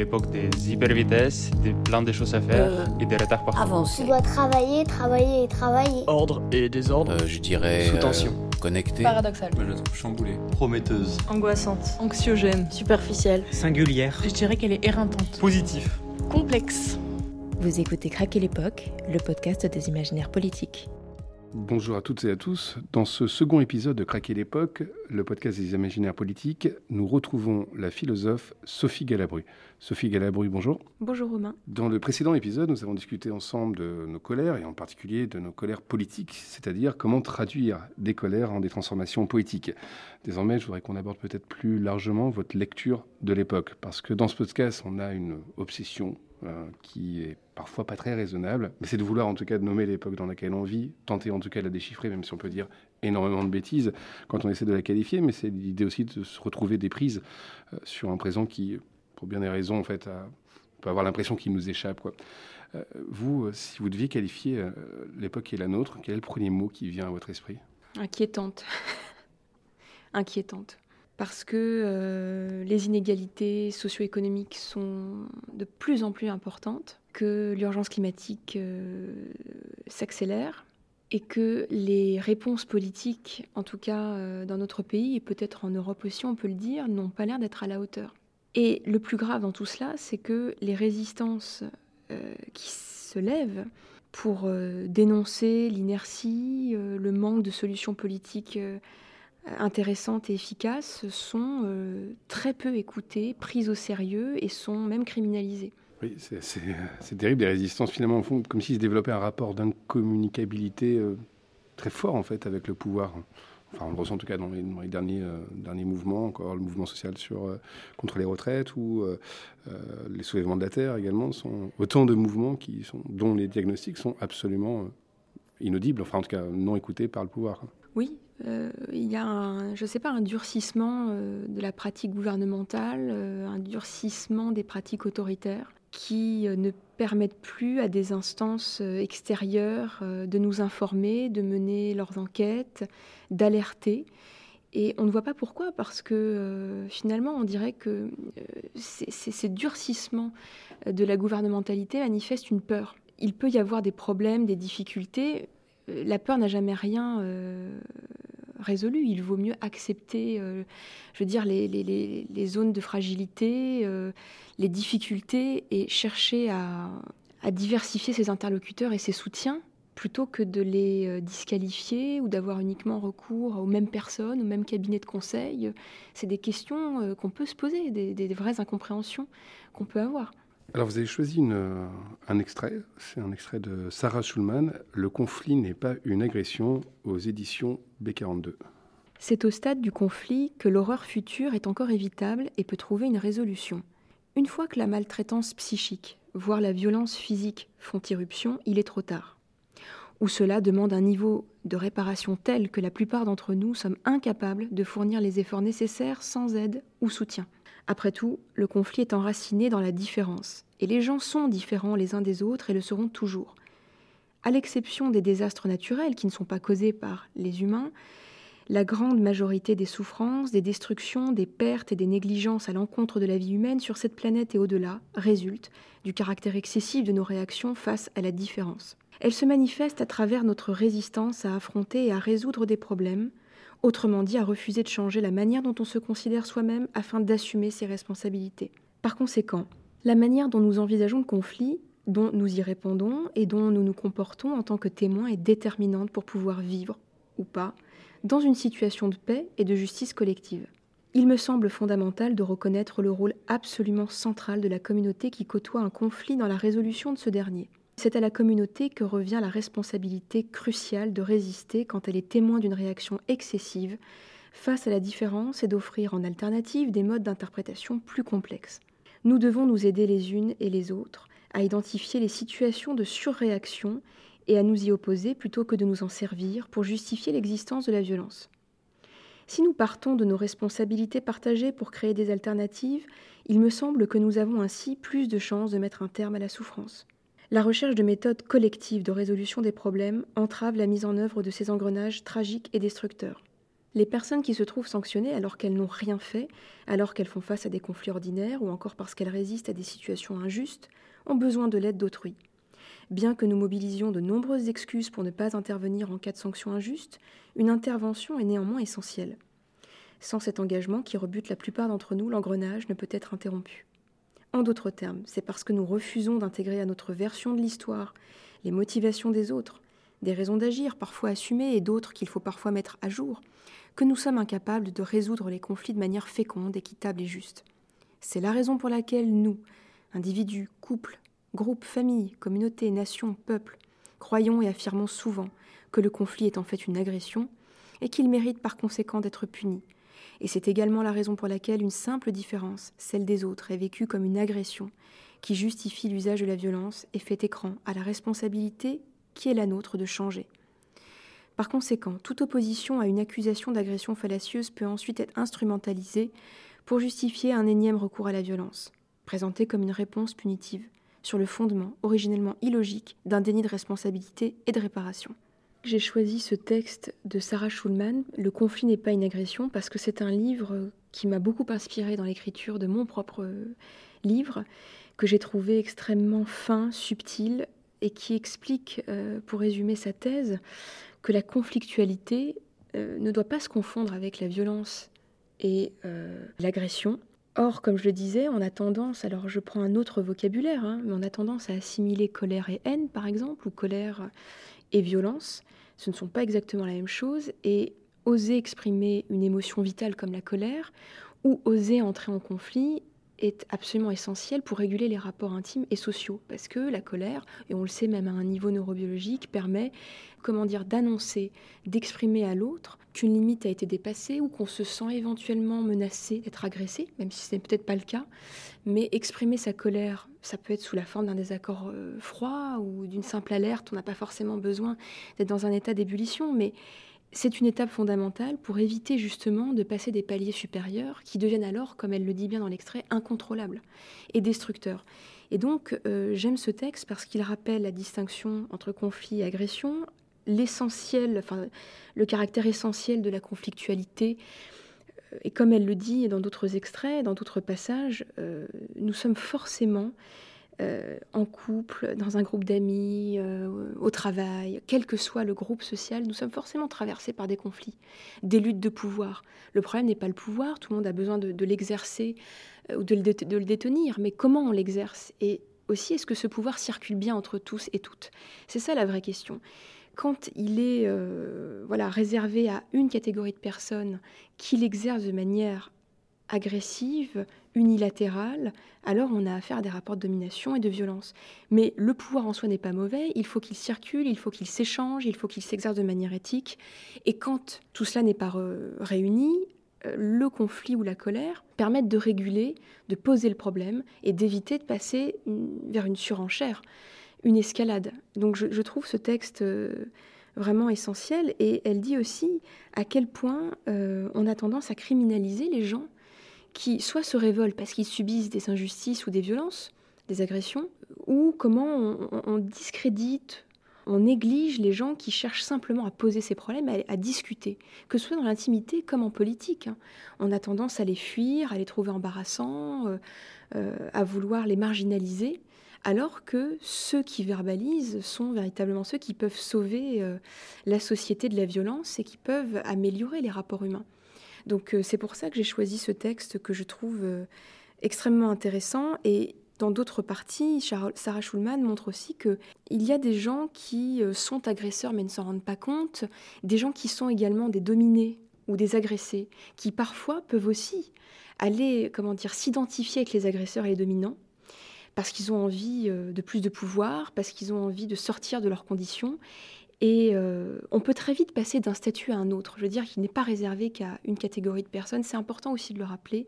l'époque des hypervitesses, des plein de choses à faire Euh, et des retards partout. Avancer. Tu dois travailler, travailler et travailler. Ordre et désordre. Euh, je dirais. Sous euh, tension. connecté. Paradoxal. Moi, je la trouve chamboulée. Prometteuse. Angoissante. Anxiogène. Superficielle. Singulière. Je dirais qu'elle est éreintante. Positif. Complexe. Vous écoutez Craquer l'époque, le podcast des imaginaires politiques. Bonjour à toutes et à tous. Dans ce second épisode de Craquer l'époque, le podcast des imaginaires politiques, nous retrouvons la philosophe Sophie Galabru. Sophie Galabru, bonjour. Bonjour Romain. Dans le précédent épisode, nous avons discuté ensemble de nos colères, et en particulier de nos colères politiques, c'est-à-dire comment traduire des colères en des transformations poétiques. Désormais, je voudrais qu'on aborde peut-être plus largement votre lecture de l'époque, parce que dans ce podcast, on a une obsession euh, qui est parfois pas très raisonnable, mais c'est de vouloir en tout cas de nommer l'époque dans laquelle on vit, tenter en tout cas de la déchiffrer, même si on peut dire énormément de bêtises quand on essaie de la qualifier, mais c'est l'idée aussi de se retrouver des prises euh, sur un présent qui, pour bien des raisons, en fait, peut avoir l'impression qu'il nous échappe. Euh, vous, euh, si vous deviez qualifier l'époque qui est la nôtre, quel est le premier mot qui vient à votre esprit? Inquiétante. Inquiétante. Parce que les inégalités socio-économiques sont de plus en plus importantes, que l'urgence climatique euh, s'accélère et que les réponses politiques, en tout cas euh, dans notre pays et peut-être en Europe aussi, on peut le dire, n'ont pas l'air d'être à la hauteur. Et le plus grave dans tout cela, c'est que les résistances euh, qui se lèvent pour dénoncer l'inertie, le manque de solutions politiques intéressantes et efficaces sont très peu écoutées, prises au sérieux et sont même criminalisées. Oui, c'est- terrible, des résistances finalement, au comme s'il se développait un rapport d'incommunicabilité euh, très fort en fait avec le pouvoir. Enfin, on le ressent en tout cas dans les, derniers, euh, derniers mouvements, encore le mouvement social sur, euh, contre les retraites ou les soulèvements de la terre également, sont autant de mouvements dont les diagnostics sont absolument inaudibles, enfin en tout cas non écoutés par le pouvoir. Oui, il y a un, je sais pas, un durcissement de la pratique gouvernementale, un durcissement des pratiques autoritaires qui euh, ne permettent plus à des instances euh, extérieures euh, de nous informer, de mener leurs enquêtes, d'alerter. Et on ne voit pas pourquoi, parce que finalement, on dirait que euh, ces, durcissements de la gouvernementalité manifestent une peur. Il peut y avoir des problèmes, des difficultés. La peur n'a jamais rien résolu. Il vaut mieux accepter, euh, je veux dire, les, les- les- zones de fragilité, euh, les difficultés et chercher à, diversifier ses interlocuteurs et ses soutiens plutôt que de les euh, disqualifier ou d'avoir uniquement recours aux mêmes personnes, aux mêmes cabinets de conseil. C'est des questions qu'on peut se poser, des vraies incompréhensions qu'on peut avoir. Alors vous avez choisi un extrait, c'est un extrait de Sarah Schulman, Le conflit n'est pas une agression aux éditions B42. C'est au stade du conflit que l'horreur future est encore évitable et peut trouver une résolution. Une fois que la maltraitance psychique, voire la violence physique font irruption, il est trop tard. Ou cela demande un niveau de réparation tel que la plupart d'entre nous sommes incapables de fournir les efforts nécessaires sans aide ou soutien. Après tout, le conflit est enraciné dans la différence, et les gens sont différents les uns des autres et le seront toujours. À l'exception des désastres naturels qui ne sont pas causés par les humains, la grande majorité des souffrances, des destructions, des pertes et des négligences à l'encontre de la vie humaine sur cette planète et au-delà résultent du caractère excessif de nos réactions face à la différence. Elles se manifestent à travers notre résistance à affronter et à résoudre des problèmes, autrement dit à refuser de changer la manière dont on se considère soi-même afin d'assumer ses responsabilités. Par conséquent, la manière dont nous envisageons le conflit, dont nous y répondons et dont nous nous comportons en tant que témoins est déterminante pour pouvoir vivre, ou pas, dans une situation de paix et de justice collective. Il me semble fondamental de reconnaître le rôle absolument central de la communauté qui côtoie un conflit dans la résolution de ce dernier. C'est à la communauté que revient la responsabilité cruciale de résister quand elle est témoin d'une réaction excessive face à la différence et d'offrir en alternative des modes d'interprétation plus complexes. Nous devons nous aider les unes et les autres à identifier les situations de surréaction et à nous y opposer plutôt que de nous en servir pour justifier l'existence de la violence. Si nous partons de nos responsabilités partagées pour créer des alternatives, il me semble que nous avons ainsi plus de chances de mettre un terme à la souffrance. La recherche de méthodes collectives de résolution des problèmes entrave la mise en œuvre de ces engrenages tragiques et destructeurs. Les personnes qui se trouvent sanctionnées alors qu'elles n'ont rien fait, alors qu'elles font face à des conflits ordinaires ou encore parce qu'elles résistent à des situations injustes, ont besoin de l'aide d'autrui. Bien que nous mobilisions de nombreuses excuses pour ne pas intervenir en cas de sanction injuste, une intervention est néanmoins essentielle. Sans cet engagement qui rebute la plupart d'entre nous, l'engrenage ne peut être interrompu. En d'autres termes, c'est parce que nous refusons d'intégrer à notre version de l'histoire les motivations des autres, des raisons d'agir parfois assumées et d'autres qu'il faut parfois mettre à jour, que nous sommes incapables de résoudre les conflits de manière féconde, équitable et juste. C'est la raison pour laquelle nous, individus, couples, groupes, familles, communautés, nations, peuples, croyons et affirmons souvent que le conflit est en fait une agression et qu'il mérite par conséquent d'être puni. Et c'est également la raison pour laquelle une simple différence, celle des autres, est vécue comme une agression qui justifie l'usage de la violence et fait écran à la responsabilité qui est la nôtre de changer. Par conséquent, toute opposition à une accusation d'agression fallacieuse peut ensuite être instrumentalisée pour justifier un énième recours à la violence, présentée comme une réponse punitive, sur le fondement, originellement illogique, d'un déni de responsabilité et de réparation. J'ai choisi ce texte de Sarah Schulman, Le conflit n'est pas une agression, parce que c'est un livre qui m'a beaucoup inspiré dans l'écriture de mon propre livre, que j'ai trouvé extrêmement fin, subtil, et qui explique, euh, pour résumer sa thèse, que la conflictualité euh, ne doit pas se confondre avec la violence et euh, l'agression. Or, comme je le disais, on a tendance, alors je prends un autre vocabulaire, hein, mais on a tendance à assimiler colère et haine, par exemple, ou colère et violence. Ce ne sont pas exactement la même chose, et oser exprimer une émotion vitale comme la colère, ou oser entrer en conflit, est absolument essentiel pour réguler les rapports intimes et sociaux, parce que la colère, et on le sait même à un niveau neurobiologique, permet, comment dire, d'annoncer, d'exprimer à l'autre qu'une limite a été dépassée ou qu'on se sent éventuellement menacé d'être agressé, même si ce n'est peut-être pas le cas. Mais exprimer sa colère, ça peut être sous la forme d'un désaccord euh, froid ou d'une simple alerte. On n'a pas forcément besoin d'être dans un état d'ébullition, mais c'est une étape fondamentale pour éviter justement de passer des paliers supérieurs qui deviennent alors, comme elle le dit bien dans l'extrait, incontrôlables et destructeurs. Et donc, euh, j'aime ce texte parce qu'il rappelle la distinction entre conflit et agression, l'essentiel, enfin, le caractère essentiel de la conflictualité. Euh, et comme elle le dit dans d'autres extraits, dans d'autres passages, euh, nous sommes forcément euh, en couple, dans un groupe d'amis, au travail, quel que soit le groupe social, nous sommes forcément traversés par des conflits, des luttes de pouvoir. Le problème n'est pas le pouvoir, tout le monde a besoin de, l'exercer ou de le, détenir, mais comment on l'exerce? Et aussi, est-ce que ce pouvoir circule bien entre tous et toutes? C'est ça la vraie question quand il est voilà, réservé à une catégorie de personnes qui l'exercent de manière agressive, unilatérale, alors on a affaire à des rapports de domination et de violence. Mais le pouvoir en soi n'est pas mauvais, il faut qu'il circule, il faut qu'il s'échange, il faut qu'il s'exerce de manière éthique. Et quand tout cela n'est pas réuni, euh, le conflit ou la colère permettent de réguler, de poser le problème et d'éviter de passer vers une surenchère, une escalade. Donc je, trouve ce texte euh, vraiment essentiel et elle dit aussi à quel point euh, on a tendance à criminaliser les gens qui soit se révoltent parce qu'ils subissent des injustices ou des violences, des agressions, ou comment on, discrédite, on néglige les gens qui cherchent simplement à poser ces problèmes, à, discuter, que ce soit dans l'intimité comme en politique. Hein. On a tendance à les fuir, à les trouver embarrassants, euh, à vouloir les marginaliser, alors que ceux qui verbalisent sont véritablement ceux qui peuvent sauver euh, la société de la violence et qui peuvent améliorer les rapports humains. Donc euh, c'est pour ça que j'ai choisi ce texte que je trouve euh, extrêmement intéressant et dans d'autres parties, Sarah Schulman montre aussi qu'il y a des gens qui sont agresseurs mais ne s'en rendent pas compte, des gens qui sont également des dominés ou des agressés, qui parfois peuvent aussi aller, comment dire, s'identifier avec les agresseurs et les dominants, parce qu'ils ont envie de plus de pouvoir, parce qu'ils ont envie de sortir de leurs conditions, et euh, on peut très vite passer d'un statut à un autre. Je veux dire qu'il n'est pas réservé qu'à une catégorie de personnes. C'est important aussi de le rappeler.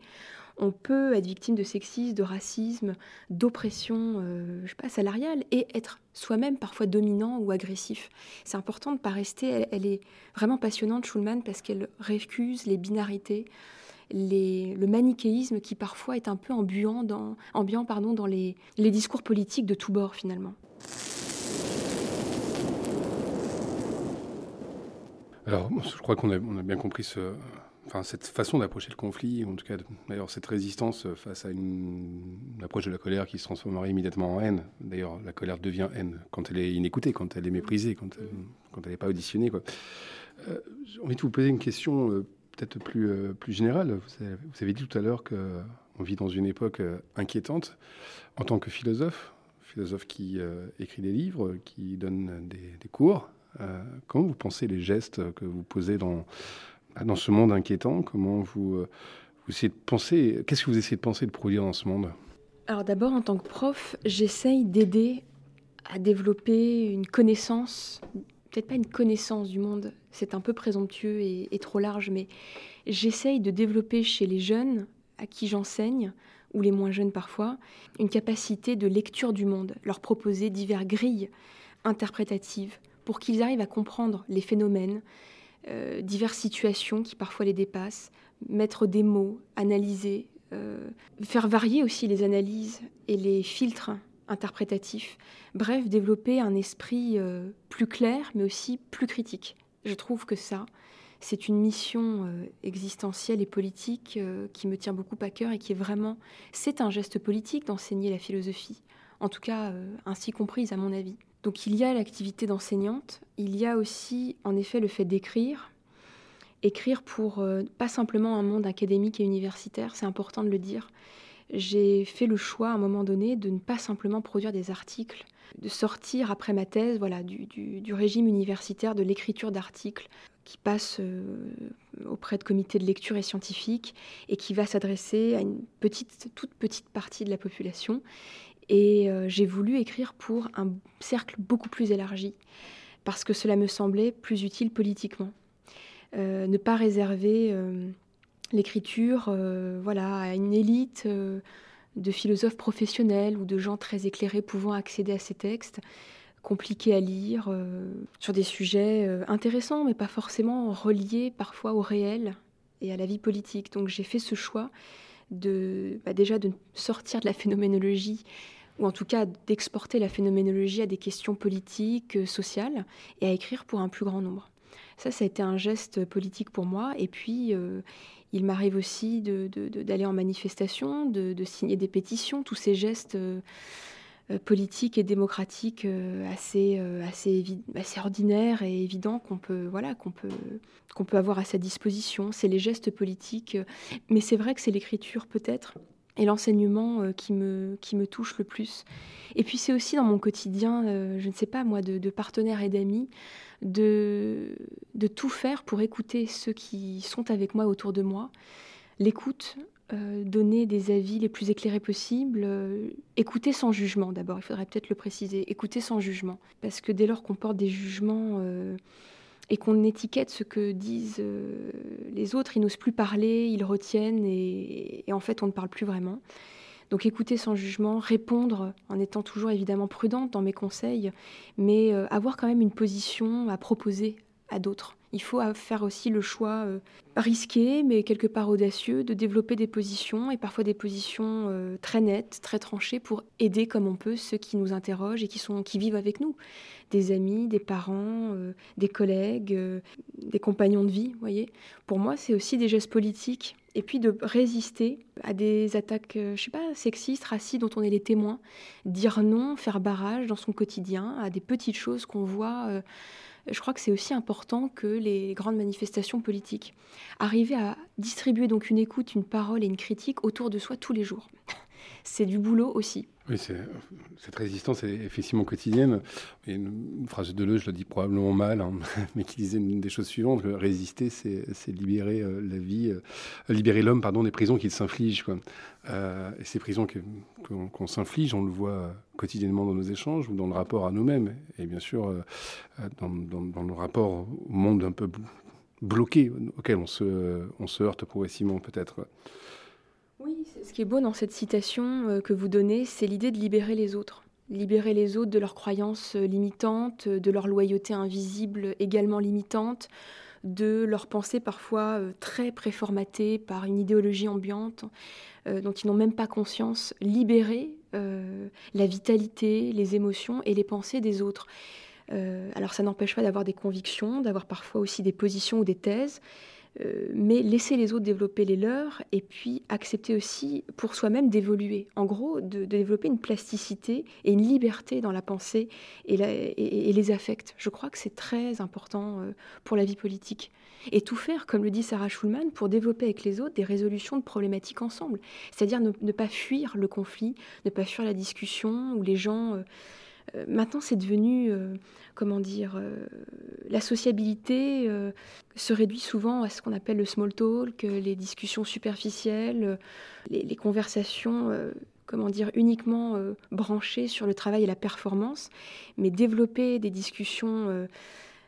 On peut être victime de sexisme, de racisme, d'oppression, euh, pas, salariale, et être soi-même parfois dominant ou agressif. C'est important de ne pas rester. Elle, est vraiment passionnante, Schulman, parce qu'elle récuse les binarités, le manichéisme qui parfois est un peu ambiant dans, dans les, discours politiques de tous bords finalement. Alors, je crois qu'on a, bien compris cette façon d'approcher le conflit, en tout cas, d'ailleurs, cette résistance face à une, approche de la colère qui se transformerait immédiatement en haine. D'ailleurs, la colère devient haine quand elle est inécoutée, quand elle est méprisée, quand elle, n'est pas auditionnée. Quoi. Euh, J'ai envie de vous poser une question euh, peut-être plus, euh, plus générale. Vous avez, dit tout à l'heure qu'on vit dans une époque euh, inquiétante. En tant que philosophe, philosophe qui euh, écrit des livres, qui donne des, des cours, comment vous pensez les gestes que vous posez dans dans ce monde inquiétant? Comment vous, euh, vous essayez de penser Qu'est-ce que vous essayez de penser, de produire dans ce monde? Alors d'abord, en tant que prof, j'essaye d'aider à développer une connaissance, peut-être pas une connaissance du monde, c'est un peu présomptueux et, trop large, mais j'essaye de développer chez les jeunes à qui j'enseigne, ou les moins jeunes parfois, une capacité de lecture du monde, leur proposer diverses grilles interprétatives pour qu'ils arrivent à comprendre les phénomènes, euh, diverses situations qui parfois les dépassent, mettre des mots, analyser, euh, faire varier aussi les analyses et les filtres interprétatifs. Bref, développer un esprit euh, plus clair, mais aussi plus critique. Je trouve que ça, c'est une mission euh, existentielle et politique euh, qui me tient beaucoup à cœur et qui est vraiment, c'est un geste politique d'enseigner la philosophie, en tout cas ainsi comprise à mon avis. Donc il y a l'activité d'enseignante, il y a aussi en effet le fait d'écrire, écrire pour pas simplement un monde académique et universitaire, c'est important de le dire. J'ai fait le choix à un moment donné de ne pas simplement produire des articles, de sortir après ma thèse voilà, du, régime universitaire de l'écriture d'articles qui passe euh, auprès de comités de lecture et scientifiques et qui va s'adresser à une petite, toute petite partie de la population et euh, j'ai voulu écrire pour un cercle beaucoup plus élargi, parce que cela me semblait plus utile politiquement. Euh, ne pas réserver l'écriture euh, voilà, à une élite euh, de philosophes professionnels ou de gens très éclairés pouvant accéder à ces textes, compliqués à lire, euh, sur des sujets intéressants, mais pas forcément reliés parfois au réel et à la vie politique. Donc j'ai fait ce choix de, bah déjà de sortir de la phénoménologie ou en tout cas d'exporter la phénoménologie à des questions politiques, sociales, et à écrire pour un plus grand nombre. Ça, ça a été un geste politique pour moi. Et puis, euh, il m'arrive aussi d'aller en manifestation, de, signer des pétitions, tous ces gestes euh, politiques et démocratiques euh, assez, euh, assez, ordinaires et évidents qu'on peut, voilà, peut, peut avoir à sa disposition. C'est les gestes politiques. Mais c'est vrai que c'est l'écriture, peut-être, et l'enseignement euh, qui, me, qui me touche le plus. Et puis c'est aussi dans mon quotidien, euh, je ne sais pas moi, de, de partenaires et d'amis, de, tout faire pour écouter ceux qui sont avec moi autour de moi. L'écoute, euh, donner des avis les plus éclairés possibles, euh, écouter sans jugement d'abord, il faudrait peut-être le préciser, écouter sans jugement. Parce que dès lors qu'on porte des jugements euh, et qu'on étiquette ce que disent les autres, ils n'osent plus parler, ils retiennent et, et, en fait on ne parle plus vraiment. Donc écouter sans jugement, répondre en étant toujours évidemment prudente dans mes conseils, mais euh, avoir quand même une position à proposer à d'autres. Il faut faire aussi le choix euh, risqué, mais quelque part audacieux, de développer des positions, et parfois des positions euh, très nettes, très tranchées, pour aider comme on peut ceux qui nous interrogent et qui, sont, qui vivent avec nous. Des amis, des parents, euh, des collègues, euh, des compagnons de vie, voyez. Pour moi, c'est aussi des gestes politiques. Et puis de résister à des attaques, euh, je sais pas, sexistes, racistes, dont on est les témoins. Dire non, faire barrage dans son quotidien à des petites choses qu'on voit euh, je crois que c'est aussi important que les grandes manifestations politiques. Arriver à distribuer donc une écoute, une parole et une critique autour de soi tous les jours. c'est du boulot aussi. Oui, cette résistance est effectivement quotidienne. Une, phrase de Deleuze, je le dis probablement mal, hein, mais qui disait une des choses suivantes que résister, c'est libérer euh, la vie, euh, libérer l'homme pardon, des prisons qu'il s'inflige. Euh, et ces prisons qu'on qu qu s'inflige, on le voit quotidiennement dans nos échanges ou dans le rapport à nous-mêmes. Et bien sûr, dans, dans, dans, le rapport au monde un peu bloqué auquel on se, on se heurte progressivement peut-être. Oui, ce qui est beau dans cette citation euh, que vous donnez, c'est l'idée de libérer les autres. Libérer les autres de leurs croyances euh, limitantes, de leur loyauté invisible également limitante, de leurs pensées parfois euh, très préformatées par une idéologie ambiante euh, dont ils n'ont même pas conscience. Libérer euh, la vitalité, les émotions et les pensées des autres. Euh, alors ça n'empêche pas d'avoir des convictions, d'avoir parfois aussi des positions ou des thèses, euh, mais laisser les autres développer les leurs et puis accepter aussi pour soi-même d'évoluer. En gros, de, développer une plasticité et une liberté dans la pensée et, les affects. Je crois que c'est très important euh, pour la vie politique. Et tout faire, comme le dit Sarah Schulman, pour développer avec les autres des résolutions de problématiques ensemble. C'est-à-dire ne, pas fuir le conflit, ne pas fuir la discussion où les gens... Euh, maintenant, c'est devenu, euh, comment dire, euh, la sociabilité se réduit souvent à ce qu'on appelle le small talk, les discussions superficielles, les, conversations comment dire, uniquement branchées sur le travail et la performance, mais développer des discussions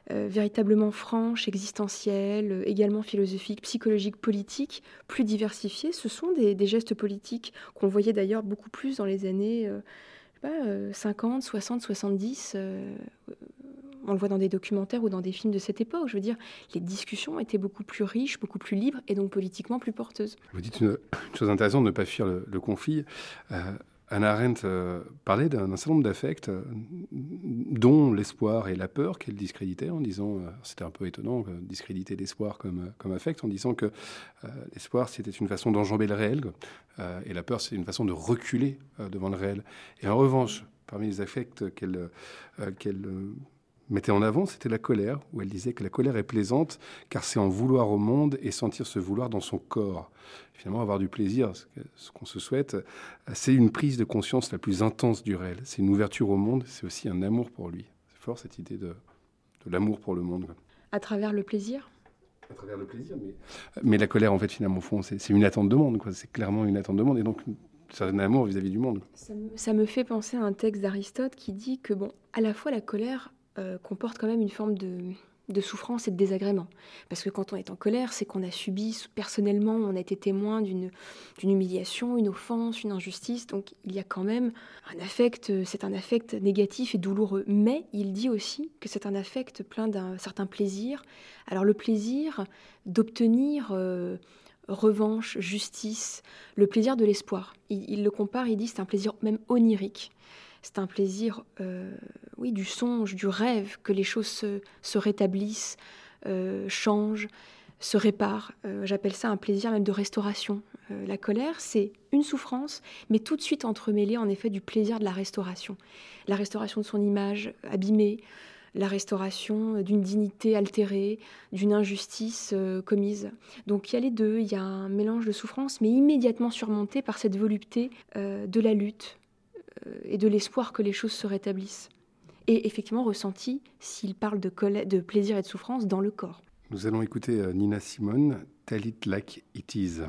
véritablement franches, existentielles, également philosophiques, psychologiques, politiques, plus diversifiées, ce sont des gestes politiques qu'on voyait d'ailleurs beaucoup plus dans les années 50, 60, 70. on le voit dans des documentaires ou dans des films de cette époque. Je veux dire, les discussions étaient beaucoup plus riches, beaucoup plus libres et donc politiquement plus porteuses. Vous dites une, chose intéressante, ne pas fuir le, conflit. Anna Arendt euh, parlait d'un certain nombre d'affects, euh, dont l'espoir et la peur, qu'elle discréditait en disant, euh, c'était un peu étonnant, discréditer l'espoir comme, comme affect, en disant que l'espoir, c'était une façon d'enjamber le réel, et la peur, c'est une façon de reculer devant le réel. Et en revanche, parmi les affects qu'elle qu'elle mettait en avant, c'était la colère, où elle disait que la colère est plaisante, car c'est en vouloir au monde et sentir ce vouloir dans son corps. Finalement, avoir du plaisir, ce qu'on se souhaite, c'est une prise de conscience la plus intense du réel. C'est une ouverture au monde, c'est aussi un amour pour lui. C'est fort cette idée de, l'amour pour le monde. À travers le plaisir? À travers le plaisir, mais, mais la colère, en fait, finalement, au fond, c'est une attente de monde. C'est clairement une attente de monde. Et donc, c'est un amour vis-à-vis du monde. Ça me, ça me, fait penser à un texte d'Aristote qui dit que, bon, à la fois la colère euh, comporte quand même une forme de, souffrance et de désagrément. Parce que quand on est en colère, c'est qu'on a subi personnellement, on a été témoin d'une humiliation, une offense, une injustice. Donc il y a quand même un affect, c'est un affect négatif et douloureux. Mais il dit aussi que c'est un affect plein d'un certain plaisir. Alors le plaisir d'obtenir euh, revanche, justice, le plaisir de l'espoir. Il, il, le compare, il dit c'est un plaisir même onirique. C'est un plaisir, euh, oui, du songe, du rêve, que les choses se, rétablissent, euh, changent, se réparent. Euh, j'appelle ça un plaisir même de restauration. la colère, c'est une souffrance, mais tout de suite entremêlée en effet du plaisir de la restauration. La restauration de son image abîmée, la restauration d'une dignité altérée, d'une injustice commise. Donc il y a les deux, il y a un mélange de souffrance, mais immédiatement surmonté par cette volupté de la lutte, et de l'espoir que les choses se rétablissent. Et effectivement ressenti, s'il parle de, plaisir et de souffrance, dans le corps. Nous allons écouter euh, Nina Simone, Tell it like it is.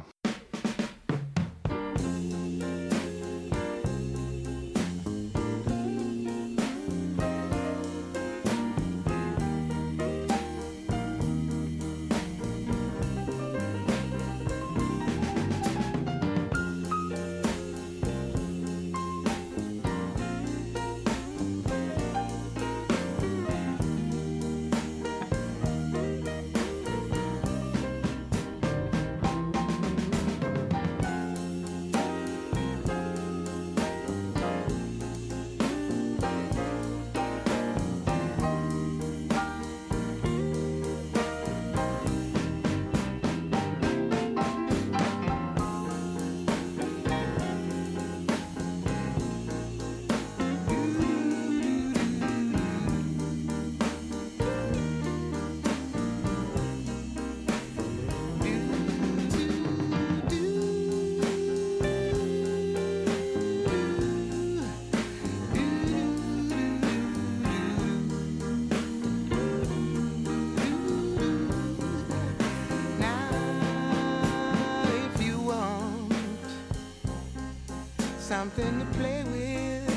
Something to play with.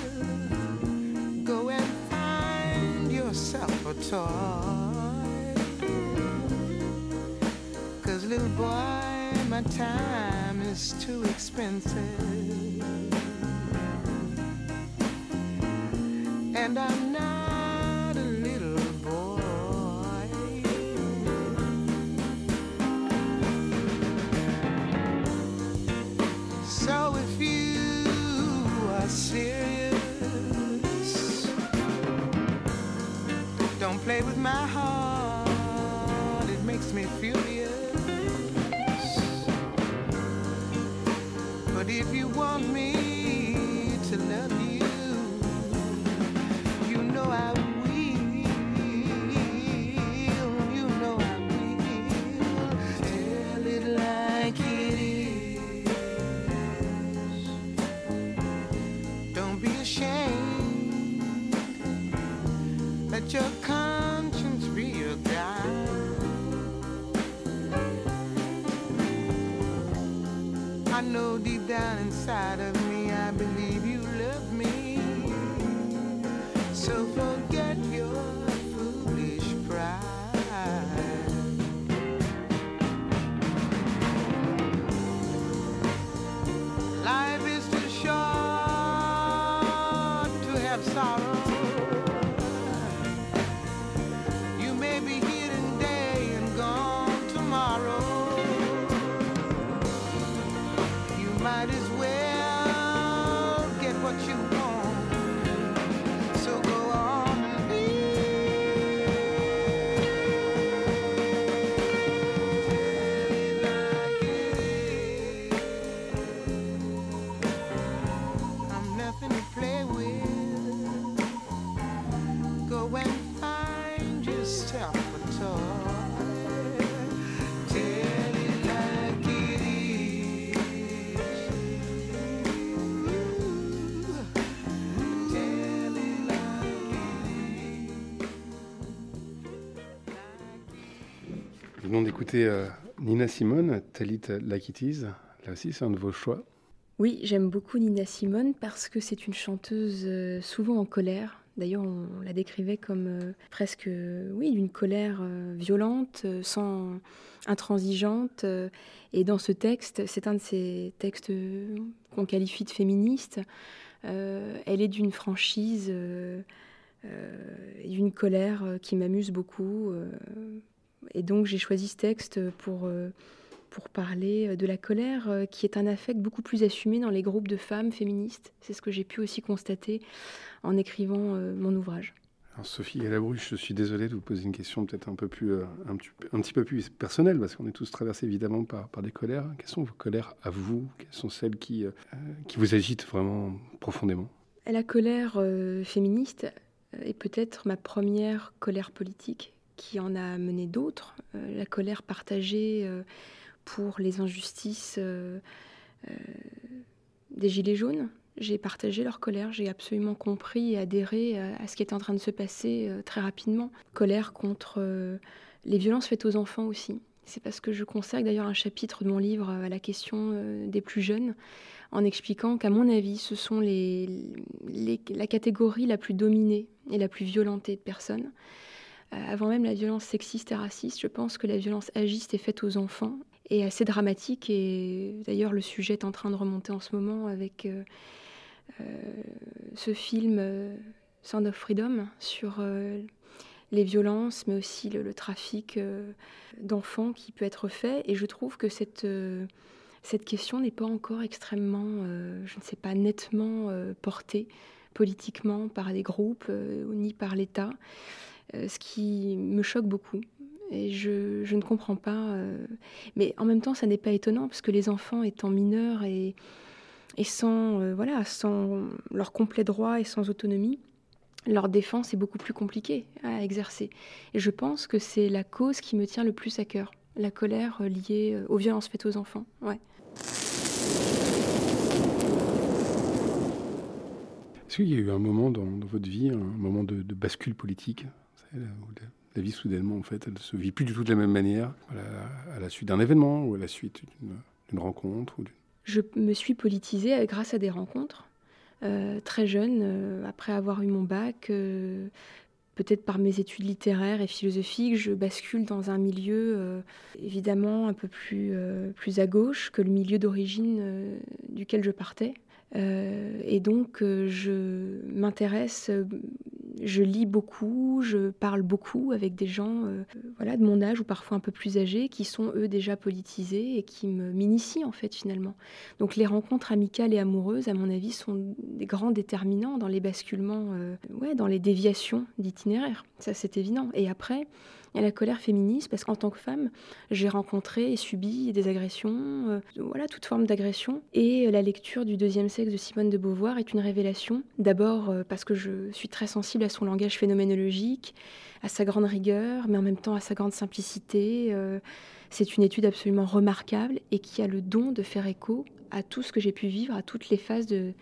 Go and find yourself a toy. Cause little boy, my time is too expensive. And I'm conscience. I know deep down inside of me, I believe you love me. So forget Euh, Nina Simone, Talit Like It Is. Là aussi, c'est un de vos choix. Oui, j'aime beaucoup Nina Simone parce que c'est une chanteuse euh, souvent en colère. D'ailleurs, on la décrivait comme euh, presque, oui, d'une colère violente, sans intransigeante. et dans ce texte, c'est un de ces textes qu'on qualifie de féministe. Elle est d'une franchise d'une colère qui m'amuse beaucoup. Euh, et donc, j'ai choisi ce texte pour euh, pour parler de la colère, euh, qui est un affect beaucoup plus assumé dans les groupes de femmes féministes. C'est ce que j'ai pu aussi constater en écrivant euh, mon ouvrage. Alors, Sophie Galabruche, je suis désolé de vous poser une question peut-être un, peu plus, euh, un, petit, un petit peu plus personnelle, parce qu'on est tous traversés évidemment par, par des colères. Quelles sont vos colères à vous? Quelles sont celles qui, euh, qui vous agitent vraiment profondément? La colère euh, féministe est peut-être ma première colère politique, qui en a mené d'autres. Euh, la colère partagée euh, pour les injustices euh, des Gilets jaunes. J'ai partagé leur colère, j'ai absolument compris et adhéré à, ce qui était en train de se passer très rapidement. Colère contre les violences faites aux enfants aussi. C'est parce que je consacre d'ailleurs un chapitre de mon livre à la question des plus jeunes, en expliquant qu'à mon avis, ce sont la catégorie la plus dominée et la plus violentée de personnes. Euh, avant même la violence sexiste et raciste, je pense que la violence agiste est faite aux enfants. Est assez dramatique et d'ailleurs le sujet est en train de remonter en ce moment avec euh, euh, ce film euh, Sound of Freedom sur les violences mais aussi le, trafic d'enfants qui peut être fait. Et je trouve que cette, cette question n'est pas encore extrêmement, je ne sais pas, nettement portée politiquement par des groupes ni par l'État, ce qui me choque beaucoup. Et je, je ne comprends pas. euh, mais en même temps, ça n'est pas étonnant, parce que les enfants étant mineurs et, et sans, euh, voilà, sans leur complet droit et sans autonomie, leur défense est beaucoup plus compliquée à exercer. Et je pense que c'est la cause qui me tient le plus à cœur, la colère euh, liée euh, aux violences faites aux enfants. Ouais. Est-ce qu'il y a eu un moment dans, votre vie, un moment de bascule politique? Où la, vie, soudainement, en fait, elle se vit plus du tout de la même manière, à la, suite d'un événement ou à la suite d'une rencontre Je me suis politisée euh, grâce à des rencontres. Euh, très jeune, euh, après avoir eu mon bac, euh, peut-être par mes études littéraires et philosophiques, je bascule dans un milieu euh, évidemment un peu plus, euh, plus à gauche que le milieu d'origine euh, duquel je partais. Euh, et donc, euh, je m'intéresse, euh, je lis beaucoup, je parle beaucoup avec des gens euh, voilà, de mon âge ou parfois un peu plus âgés qui sont eux déjà politisés et qui m'initient en fait finalement. Donc les rencontres amicales et amoureuses, à mon avis, sont des grands déterminants dans les basculements, euh, ouais, dans les déviations d'itinéraire. Ça, c'est évident. Et après, Il y a la colère féministe parce qu'en tant que femme, j'ai rencontré et subi des agressions, euh, voilà, toute forme d'agression. Et la lecture du deuxième sexe de Simone de Beauvoir est une révélation. D'abord euh, parce que je suis très sensible à son langage phénoménologique, à sa grande rigueur, mais en même temps à sa grande simplicité. Euh, c'est une étude absolument remarquable et qui a le don de faire écho à tout ce que j'ai pu vivre, à toutes les phases de,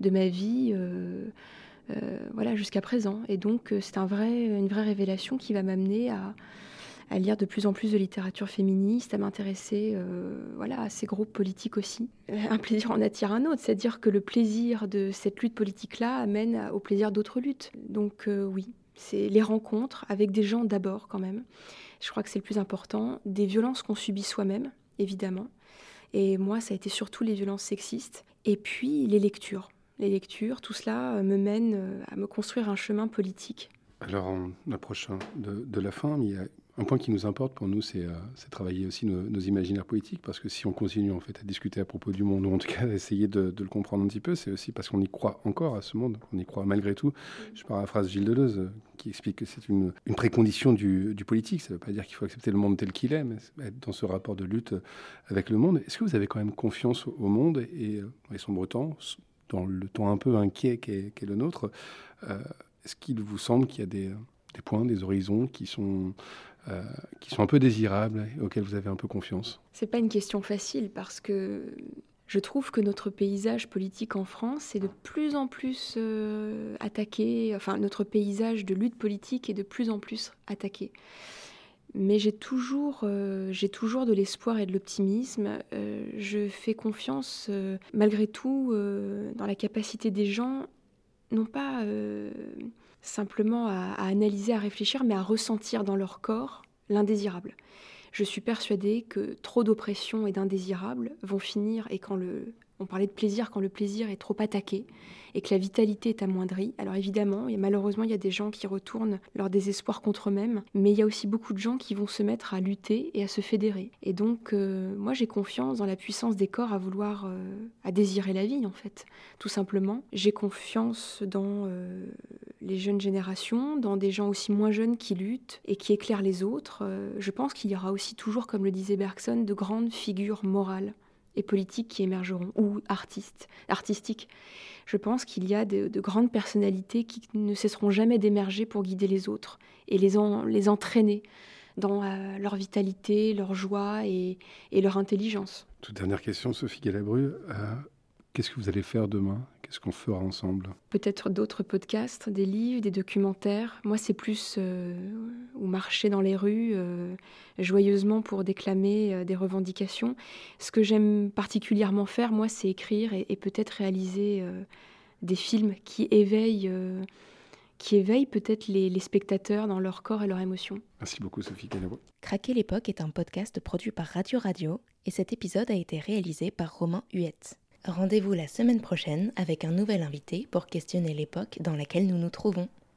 ma vie. Euh, euh, voilà, jusqu'à présent. Et donc, c'est une vraie révélation qui va m'amener à, à lire de plus en plus de littérature féministe, à m'intéresser euh, voilà, à ces groupes politiques aussi. Un plaisir en attire un autre, c'est-à-dire que le plaisir de cette lutte politique-là amène au plaisir d'autres luttes. Donc euh, oui, c'est les rencontres avec des gens d'abord quand même. Je crois que c'est le plus important. Des violences qu'on subit soi-même, évidemment. Et moi, ça a été surtout les violences sexistes. Et puis les lectures. Les lectures, tout cela euh, me mène euh, à me construire un chemin politique. Alors, on approche hein, de, de la fin, il y a un point qui nous importe pour nous, c'est euh, travailler aussi nos, nos imaginaires politiques, parce que si on continue en fait à discuter à propos du monde, ou en tout cas à essayer de, de le comprendre un petit peu, c'est aussi parce qu'on y croit encore à ce monde, on y croit malgré tout. Je paraphrase Gilles Deleuze, euh, qui explique que c'est une, une précondition du, du politique. Ça ne veut pas dire qu'il faut accepter le monde tel qu'il est, mais être dans ce rapport de lutte avec le monde. Est-ce que vous avez quand même confiance au, au monde et, euh, et sombre temps, dans le temps un peu inquiet qu'est le nôtre euh, Est-ce qu'il vous semble qu'il y a des, des points, des horizons qui sont, euh, qui sont un peu désirables et auxquels vous avez un peu confiance C'est pas une question facile parce que je trouve que notre paysage politique en France est de plus en plus euh, attaqué, enfin notre paysage de lutte politique est de plus en plus attaqué. Mais j'ai toujours, euh, toujours de l'espoir et de l'optimisme. Je fais confiance, malgré tout, dans la capacité des gens, non pas simplement à, analyser, à réfléchir, mais à ressentir dans leur corps l'indésirable. Je suis persuadée que trop d'oppression et d'indésirables vont finir, et quand le, on parlait de plaisir, quand le plaisir est trop attaqué et que la vitalité est amoindrie. Alors évidemment, et malheureusement, il y a des gens qui retournent leur désespoir contre eux-mêmes, mais il y a aussi beaucoup de gens qui vont se mettre à lutter et à se fédérer. Et donc, euh, moi, j'ai confiance dans la puissance des corps à vouloir, euh, à désirer la vie, en fait, tout simplement. J'ai confiance dans euh, les jeunes générations, dans des gens aussi moins jeunes qui luttent et qui éclairent les autres. Je pense qu'il y aura aussi toujours, comme le disait Bergson, de grandes figures morales et politiques qui émergeront, ou artistes, artistiques. Je pense qu'il y a de, de grandes personnalités qui ne cesseront jamais d'émerger pour guider les autres et les, en- les entraîner dans euh, leur vitalité, leur joie et, et leur intelligence. Toute dernière question, Sophie Galabru. Euh, Qu'est-ce que vous allez faire demain? Qu'on fera ensemble Peut-être d'autres podcasts, des livres, des documentaires. Moi, c'est plus euh, ou marcher dans les rues euh, joyeusement pour déclamer euh, des revendications. Ce que j'aime particulièrement faire, moi, c'est écrire et, et peut-être réaliser euh, des films qui éveillent, euh, qui éveillent peut-être les, les spectateurs dans leur corps et leurs émotions. Merci beaucoup, Sophie Galabru. Craquer l'époque est un podcast produit par Radio Radio et cet épisode a été réalisé par Romain Huette. Rendez-vous la semaine prochaine avec un nouvel invité pour questionner l'époque dans laquelle nous nous trouvons.